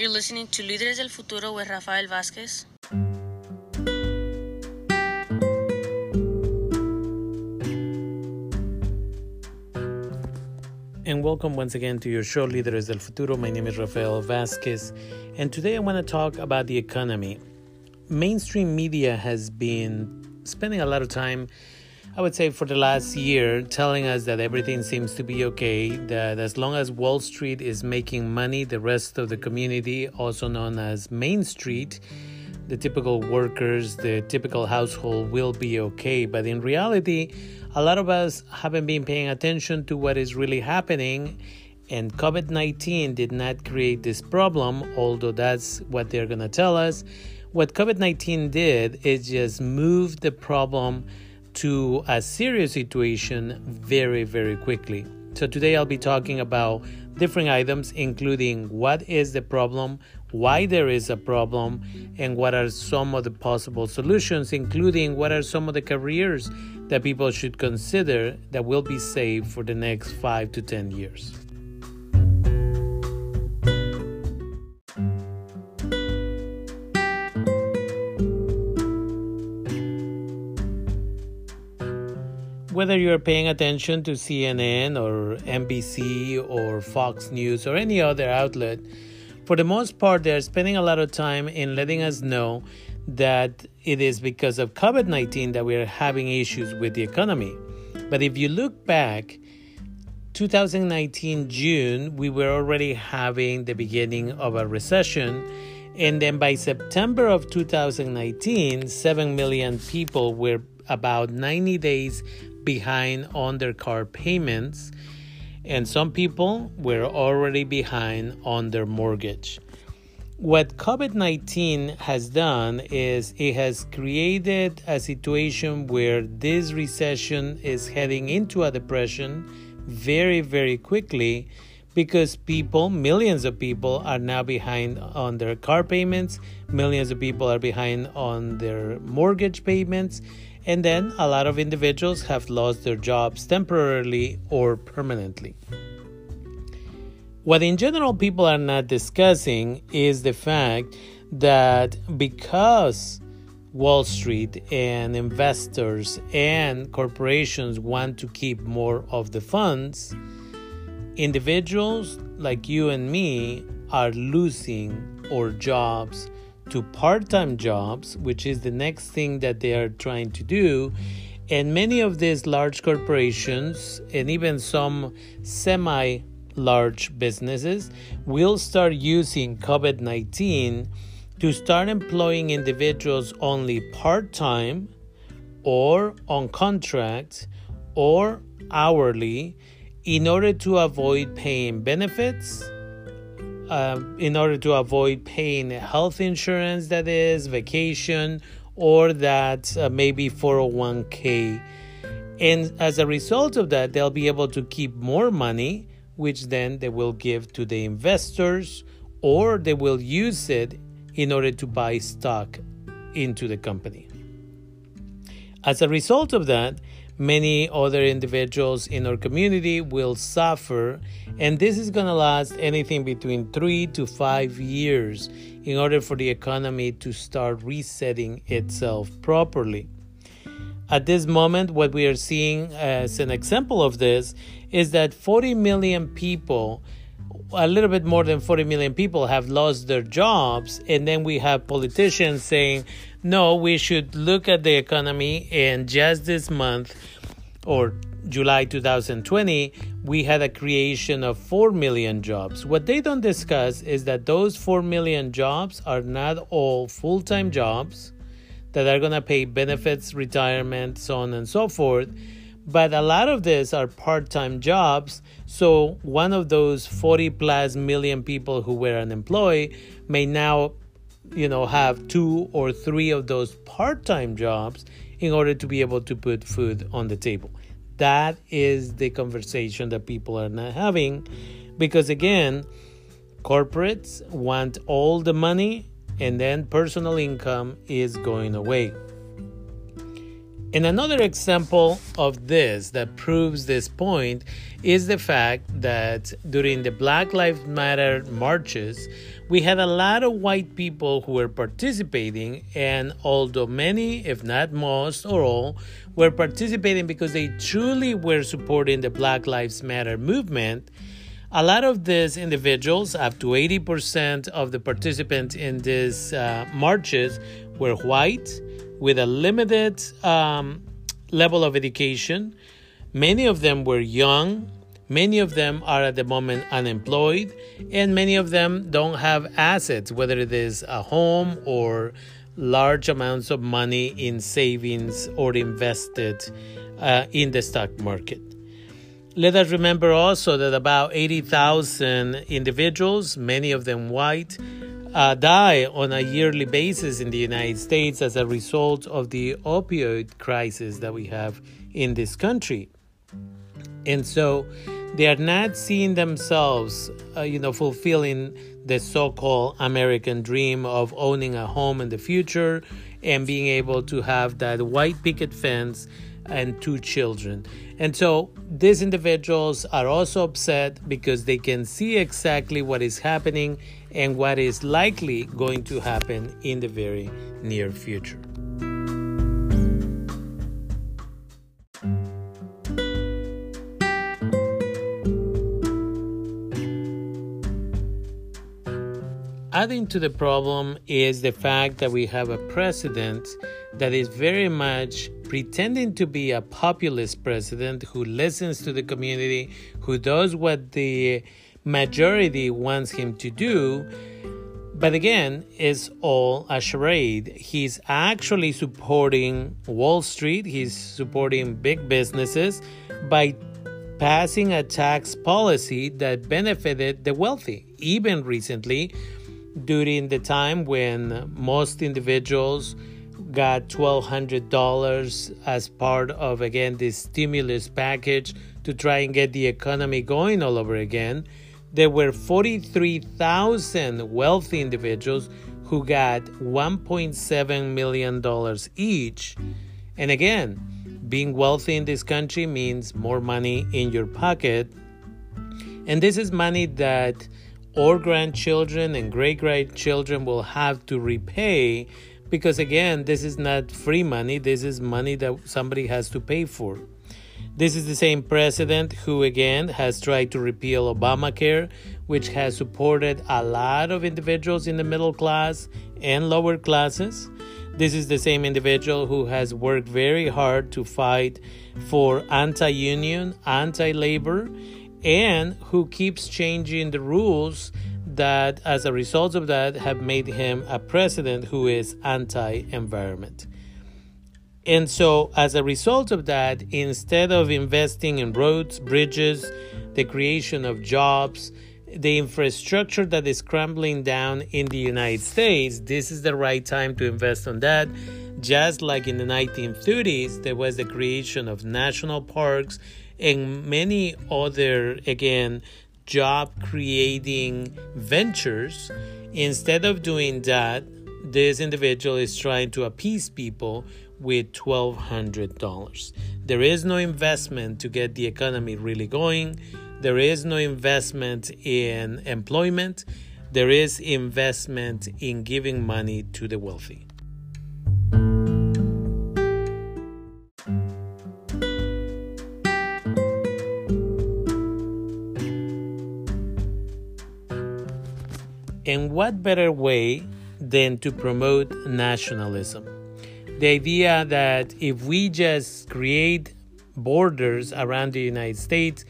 You're listening to Líderes del Futuro with Rafael Vázquez. And welcome once again to your show, Líderes del Futuro. My name is Rafael Vázquez, and today I want to talk about the economy. Mainstream media has been spending a lot of time I would say for the last year, telling us that everything seems to be okay, that as long as Wall Street is making money, the rest of the community, also known as Main Street, the typical workers, the typical household will be okay. But in reality, a lot of us haven't been paying attention to what is really happening. And COVID 19 did not create this problem, although that's what they're going to tell us. What COVID 19 did is just move the problem to a serious situation very, very quickly. So, today I'll be talking about different items, including what is the problem, why there is a problem, and what are some of the possible solutions, including what are some of the careers that people should consider that will be safe for the next five to 10 years. Whether you're paying attention to CNN or NBC or Fox News or any other outlet, for the most part, they're spending a lot of time in letting us know that it is because of COVID 19 that we're having issues with the economy. But if you look back, 2019 June, we were already having the beginning of a recession. And then by September of 2019, 7 million people were about 90 days behind on their car payments, and some people were already behind on their mortgage. What COVID 19 has done is it has created a situation where this recession is heading into a depression very, very quickly because people, millions of people, are now behind on their car payments, millions of people are behind on their mortgage payments, and then a lot of individuals have lost their jobs temporarily or permanently. What in general people are not discussing is the fact that because Wall Street and investors and corporations want to keep more of the funds, individuals like you and me are losing our jobs to part time jobs, which is the next thing that they are trying to do. And many of these large corporations and even some semi large businesses will start using COVID 19 to start employing individuals only part time or on contract or hourly in order to avoid paying benefits um, in order to avoid paying health insurance, that is, vacation, or that uh, maybe 401k. And as a result of that, they'll be able to keep more money, which then they will give to the investors or they will use it in order to buy stock into the company. As a result of that, many other individuals in our community will suffer, and this is going to last anything between three to five years in order for the economy to start resetting itself properly. At this moment, what we are seeing as an example of this is that 40 million people a little bit more than 40 million people have lost their jobs and then we have politicians saying no we should look at the economy and just this month or July 2020 we had a creation of 4 million jobs. What they don't discuss is that those 4 million jobs are not all full-time jobs that are going to pay benefits retirement so on and so forth. But a lot of these are part-time jobs. So one of those 40 plus million people who were unemployed may now you know have two or three of those part-time jobs in order to be able to put food on the table. That is the conversation that people are not having because again corporates want all the money and then personal income is going away And another example of this that proves this point is the fact that during the Black Lives Matter marches, we had a lot of white people who were participating, and although many, if not most or all, were participating because they truly were supporting the Black Lives Matter movement, a lot of these individuals, up to 80% of the participants in these uh, marches, were white with a limited um, level of education. Many of them were young. Many of them are at the moment unemployed, and many of them don't have assets, whether it is a home or large amounts of money in savings or invested uh, in the stock market. Let us remember also that about 80,000 individuals, many of them white, uh, die on a yearly basis in the United States as a result of the opioid crisis that we have in this country. And so they are not seeing themselves, uh, you know, fulfilling the so-called American dream of owning a home in the future and being able to have that white picket fence and two children. And so these individuals are also upset because they can see exactly what is happening and what is likely going to happen in the very near future. Adding to the problem is the fact that we have a president that is very much pretending to be a populist president who listens to the community, who does what the majority wants him to do. But again, it's all a charade. He's actually supporting Wall Street, he's supporting big businesses by passing a tax policy that benefited the wealthy. Even recently, during the time when most individuals got $1,200 as part of, again, this stimulus package to try and get the economy going all over again. There were 43,000 wealthy individuals who got $1.7 million each. And again, being wealthy in this country means more money in your pocket. And this is money that or grandchildren and great grandchildren will have to repay because again this is not free money. This is money that somebody has to pay for. This is the same president who again has tried to repeal obamacare which has supported a lot of individuals in the middle class and lower classes. This is the same individual who has worked very hard to fight for anti-union anti-labor and who keeps changing the rules that, as a result of that, have made him a president who is anti environment. And so, as a result of that, instead of investing in roads, bridges, the creation of jobs, the infrastructure that is crumbling down in the United States, this is the right time to invest on that. Just like in the 1930s, there was the creation of national parks and many other, again, job creating ventures. Instead of doing that, this individual is trying to appease people with $1,200. There is no investment to get the economy really going. There is no investment in employment. There is investment in giving money to the wealthy. And what better way than to promote nationalism? The idea that if we just create borders around the United States,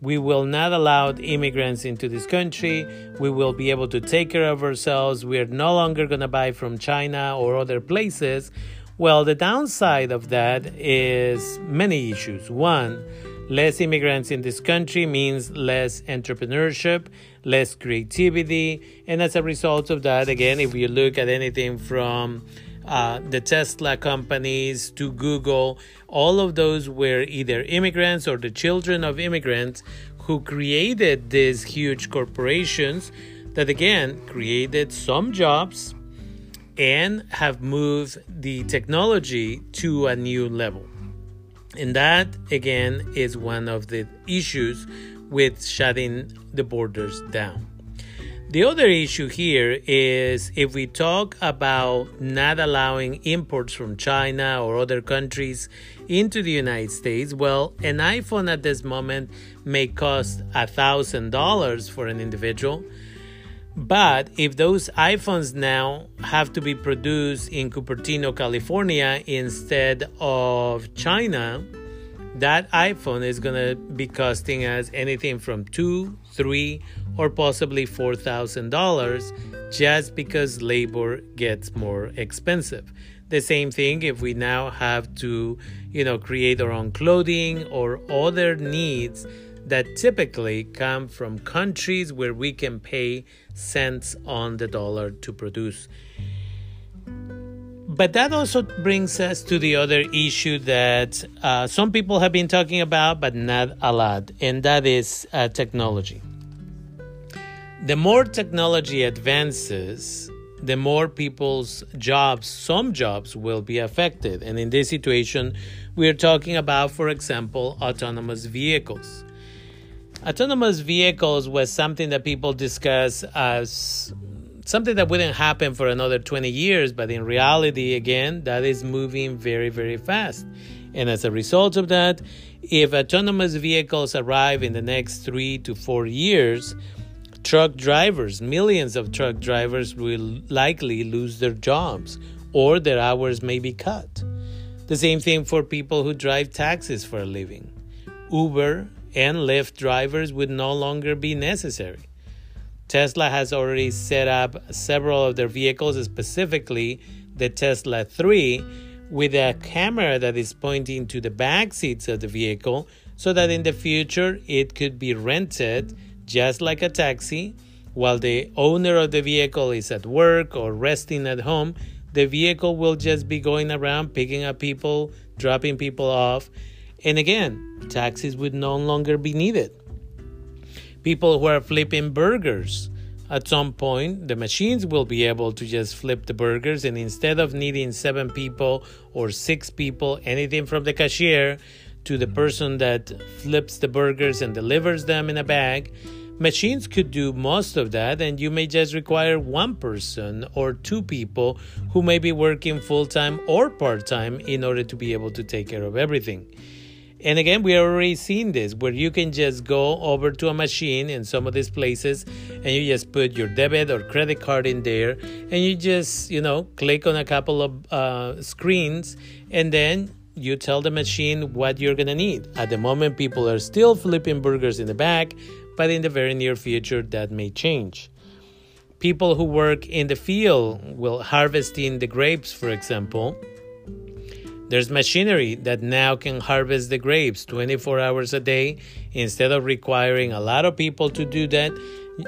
we will not allow immigrants into this country. We will be able to take care of ourselves. We are no longer going to buy from China or other places. Well, the downside of that is many issues. One, less immigrants in this country means less entrepreneurship, less creativity. And as a result of that, again, if you look at anything from uh, the Tesla companies to Google, all of those were either immigrants or the children of immigrants who created these huge corporations that, again, created some jobs and have moved the technology to a new level. And that, again, is one of the issues with shutting the borders down. The other issue here is if we talk about not allowing imports from China or other countries into the United States, well, an iPhone at this moment may cost $1,000 for an individual. But if those iPhones now have to be produced in Cupertino, California instead of China, that iPhone is to be costing us anything from two, three, or possibly four thousand dollars just because labor gets more expensive. The same thing if we now have to, you know, create our own clothing or other needs that typically come from countries where we can pay cents on the dollar to produce. But that also brings us to the other issue that uh, some people have been talking about, but not a lot, and that is uh, technology. The more technology advances, the more people's jobs, some jobs, will be affected. And in this situation, we are talking about, for example, autonomous vehicles. Autonomous vehicles was something that people discuss as something that wouldn't happen for another 20 years, but in reality, again, that is moving very, very fast. And as a result of that, if autonomous vehicles arrive in the next three to four years, truck drivers, millions of truck drivers will likely lose their jobs or their hours may be cut. The same thing for people who drive taxis for a living. Uber and Lyft drivers would no longer be necessary. Tesla has already set up several of their vehicles, specifically the Tesla 3, with a camera that is pointing to the back seats of the vehicle so that in the future it could be rented just like a taxi while the owner of the vehicle is at work or resting at home the vehicle will just be going around picking up people dropping people off and again, taxis would no longer be needed. People who are flipping burgers, at some point, the machines will be able to just flip the burgers, and instead of needing seven people or six people, anything from the cashier to the person that flips the burgers and delivers them in a bag, Machines could do most of that, and you may just require one person or two people who may be working full time or part time in order to be able to take care of everything. And again, we already seeing this where you can just go over to a machine in some of these places and you just put your debit or credit card in there and you just, you know, click on a couple of uh, screens and then you tell the machine what you're to need. At the moment, people are still flipping burgers in the back, but in the very near future, that may change. People who work in the field will harvesting the grapes, for example there's machinery that now can harvest the grapes 24 hours a day. Instead of requiring a lot of people to do that,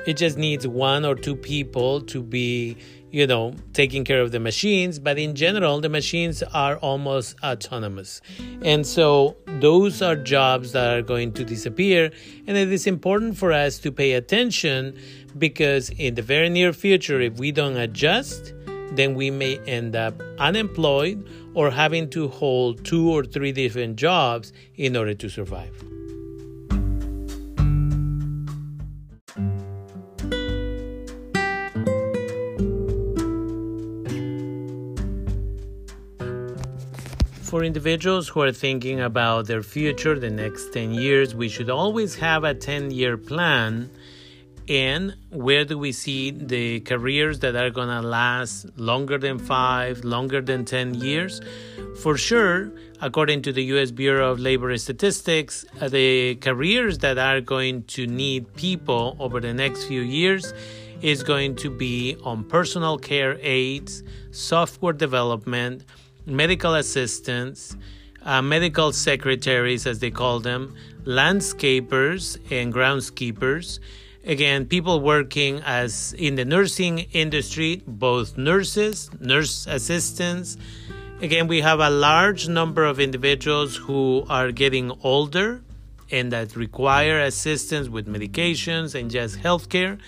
it just needs one or two people to be, you know, taking care of the machines. But in general, the machines are almost autonomous. And so those are jobs that are going to disappear. And it is important for us to pay attention because in the very near future, if we don't adjust, then we may end up unemployed or having to hold two or three different jobs in order to survive. For individuals who are thinking about their future, the next 10 years, we should always have a 10 year plan and where do we see the careers that are going to last longer than five, longer than 10 years? For sure, according to the US Bureau of Labor Statistics, uh, the careers that are going to need people over the next few years is going to be on personal care aides, software development, medical assistants, uh, medical secretaries, as they call them, landscapers, and groundskeepers again people working as in the nursing industry both nurses nurse assistants again we have a large number of individuals who are getting older and that require assistance with medications and just healthcare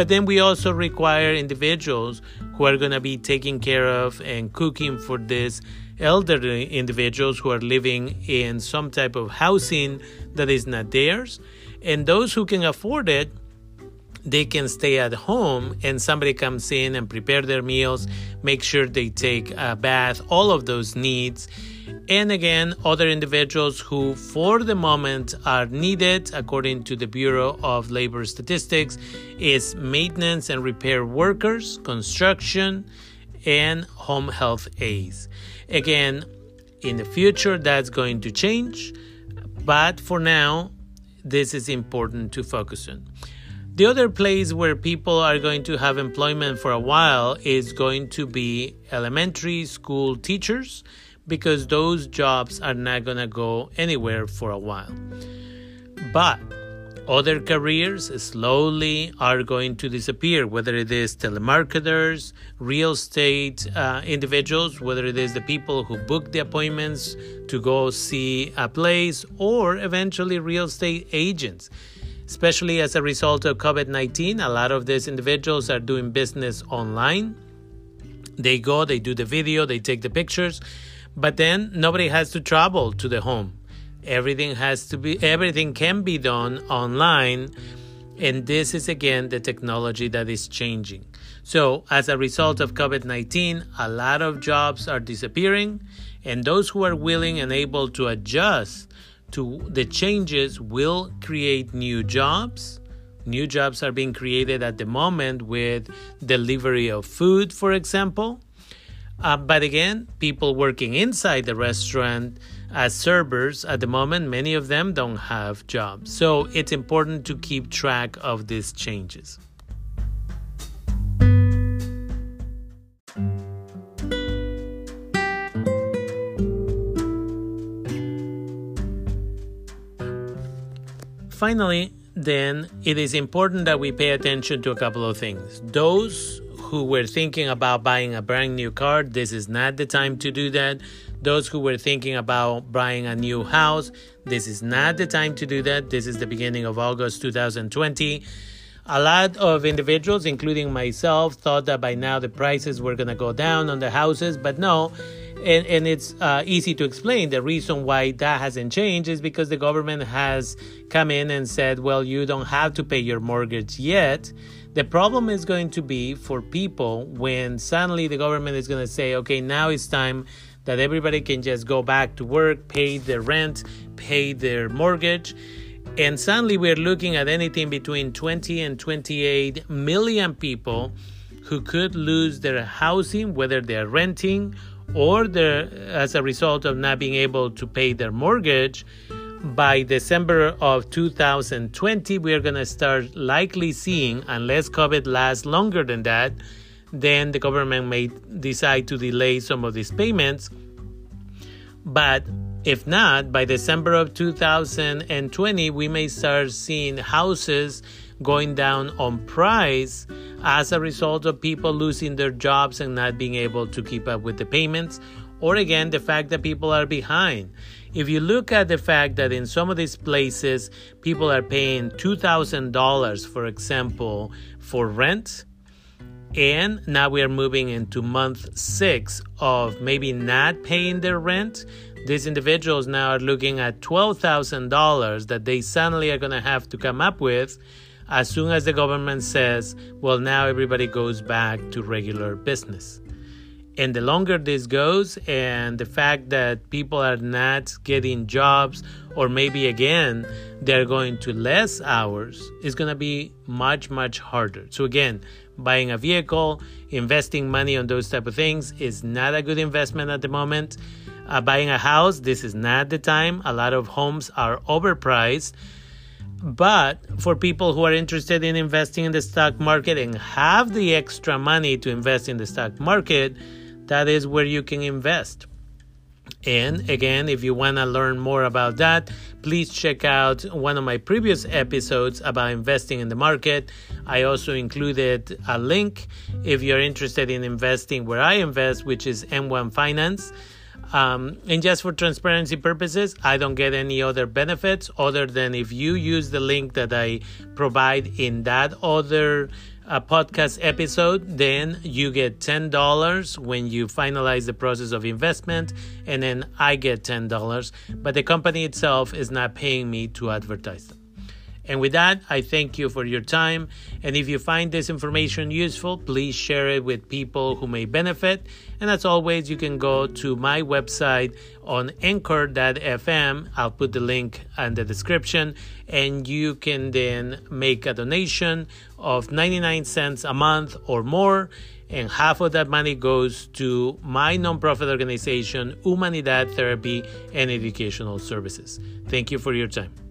But then we also require individuals who are going to be taking care of and cooking for these elderly individuals who are living in some type of housing that is not theirs. And those who can afford it, they can stay at home and somebody comes in and prepare their meals, make sure they take a bath, all of those needs. And again other individuals who for the moment are needed according to the bureau of labor statistics is maintenance and repair workers construction and home health aides. Again in the future that's going to change but for now this is important to focus on the other place where people are going to have employment for a while is going to be elementary school teachers because those jobs are not going to go anywhere for a while. But other careers slowly are going to disappear, whether it is telemarketers, real estate uh, individuals, whether it is the people who book the appointments to go see a place, or eventually real estate agents. Especially as a result of COVID 19, a lot of these individuals are doing business online. They go, they do the video, they take the pictures, but then nobody has to travel to the home. Everything has to be everything can be done online and this is again the technology that is changing. So, as a result of COVID 19, a lot of jobs are disappearing, and those who are willing and able to adjust to the changes will create new jobs. New jobs are being created at the moment with delivery of food, for example. Uh, but again, people working inside the restaurant as servers at the moment, many of them don't have jobs. So it's important to keep track of these changes. Finally, then it is important that we pay attention to a couple of things. Those who were thinking about buying a brand new car, this is not the time to do that. Those who were thinking about buying a new house, this is not the time to do that. This is the beginning of August 2020. A lot of individuals, including myself, thought that by now the prices were going to go down on the houses, but no. And, and it's uh, easy to explain. The reason why that hasn't changed is because the government has come in and said, well, you don't have to pay your mortgage yet the problem is going to be for people when suddenly the government is going to say, okay, now it's time that everybody can just go back to work, pay their rent, pay their mortgage. And suddenly we're looking at anything between 20 and 28 million people who could lose their housing, whether they're renting or as a result of not being able to pay their mortgage by December of 2020, we are going to start likely seeing, unless COVID lasts longer than that, then the government may decide to delay some of these payments. But if not, by December of 2020, we may start seeing houses going down on price as a result of people losing their jobs and not being able to keep up with the payments, or again, the fact that people are behind. If you look at the fact that in some of these places people are paying $2,000, for example, for rent, and now we are moving into month six of maybe not paying their rent, these individuals now are looking at $12,000 that they suddenly are going to have to come up with as soon as the government says, well, now everybody goes back to regular business. And the longer this goes, and the fact that people are not getting jobs, or maybe again, they're going to less hours, is going to be much, much harder. So, again, buying a vehicle, investing money on those type of things is not a good investment at the moment. Uh, buying a house, this is not the time. A lot of homes are overpriced. But for people who are interested in investing in the stock market and have the extra money to invest in the stock market, that is where you can invest. And again, if you want to learn more about that, please check out one of my previous episodes about investing in the market. I also included a link if you're interested in investing where I invest, which is M1 Finance. Um, and just for transparency purposes, I don't get any other benefits other than if you use the link that I provide in that other a podcast episode, then you get $10 when you finalize the process of investment, and then I get $10. But the company itself is not paying me to advertise them. And with that, I thank you for your time. And if you find this information useful, please share it with people who may benefit. And as always, you can go to my website on anchor.fm. I'll put the link in the description. And you can then make a donation of 99 cents a month or more. And half of that money goes to my nonprofit organization, Humanidad Therapy and Educational Services. Thank you for your time.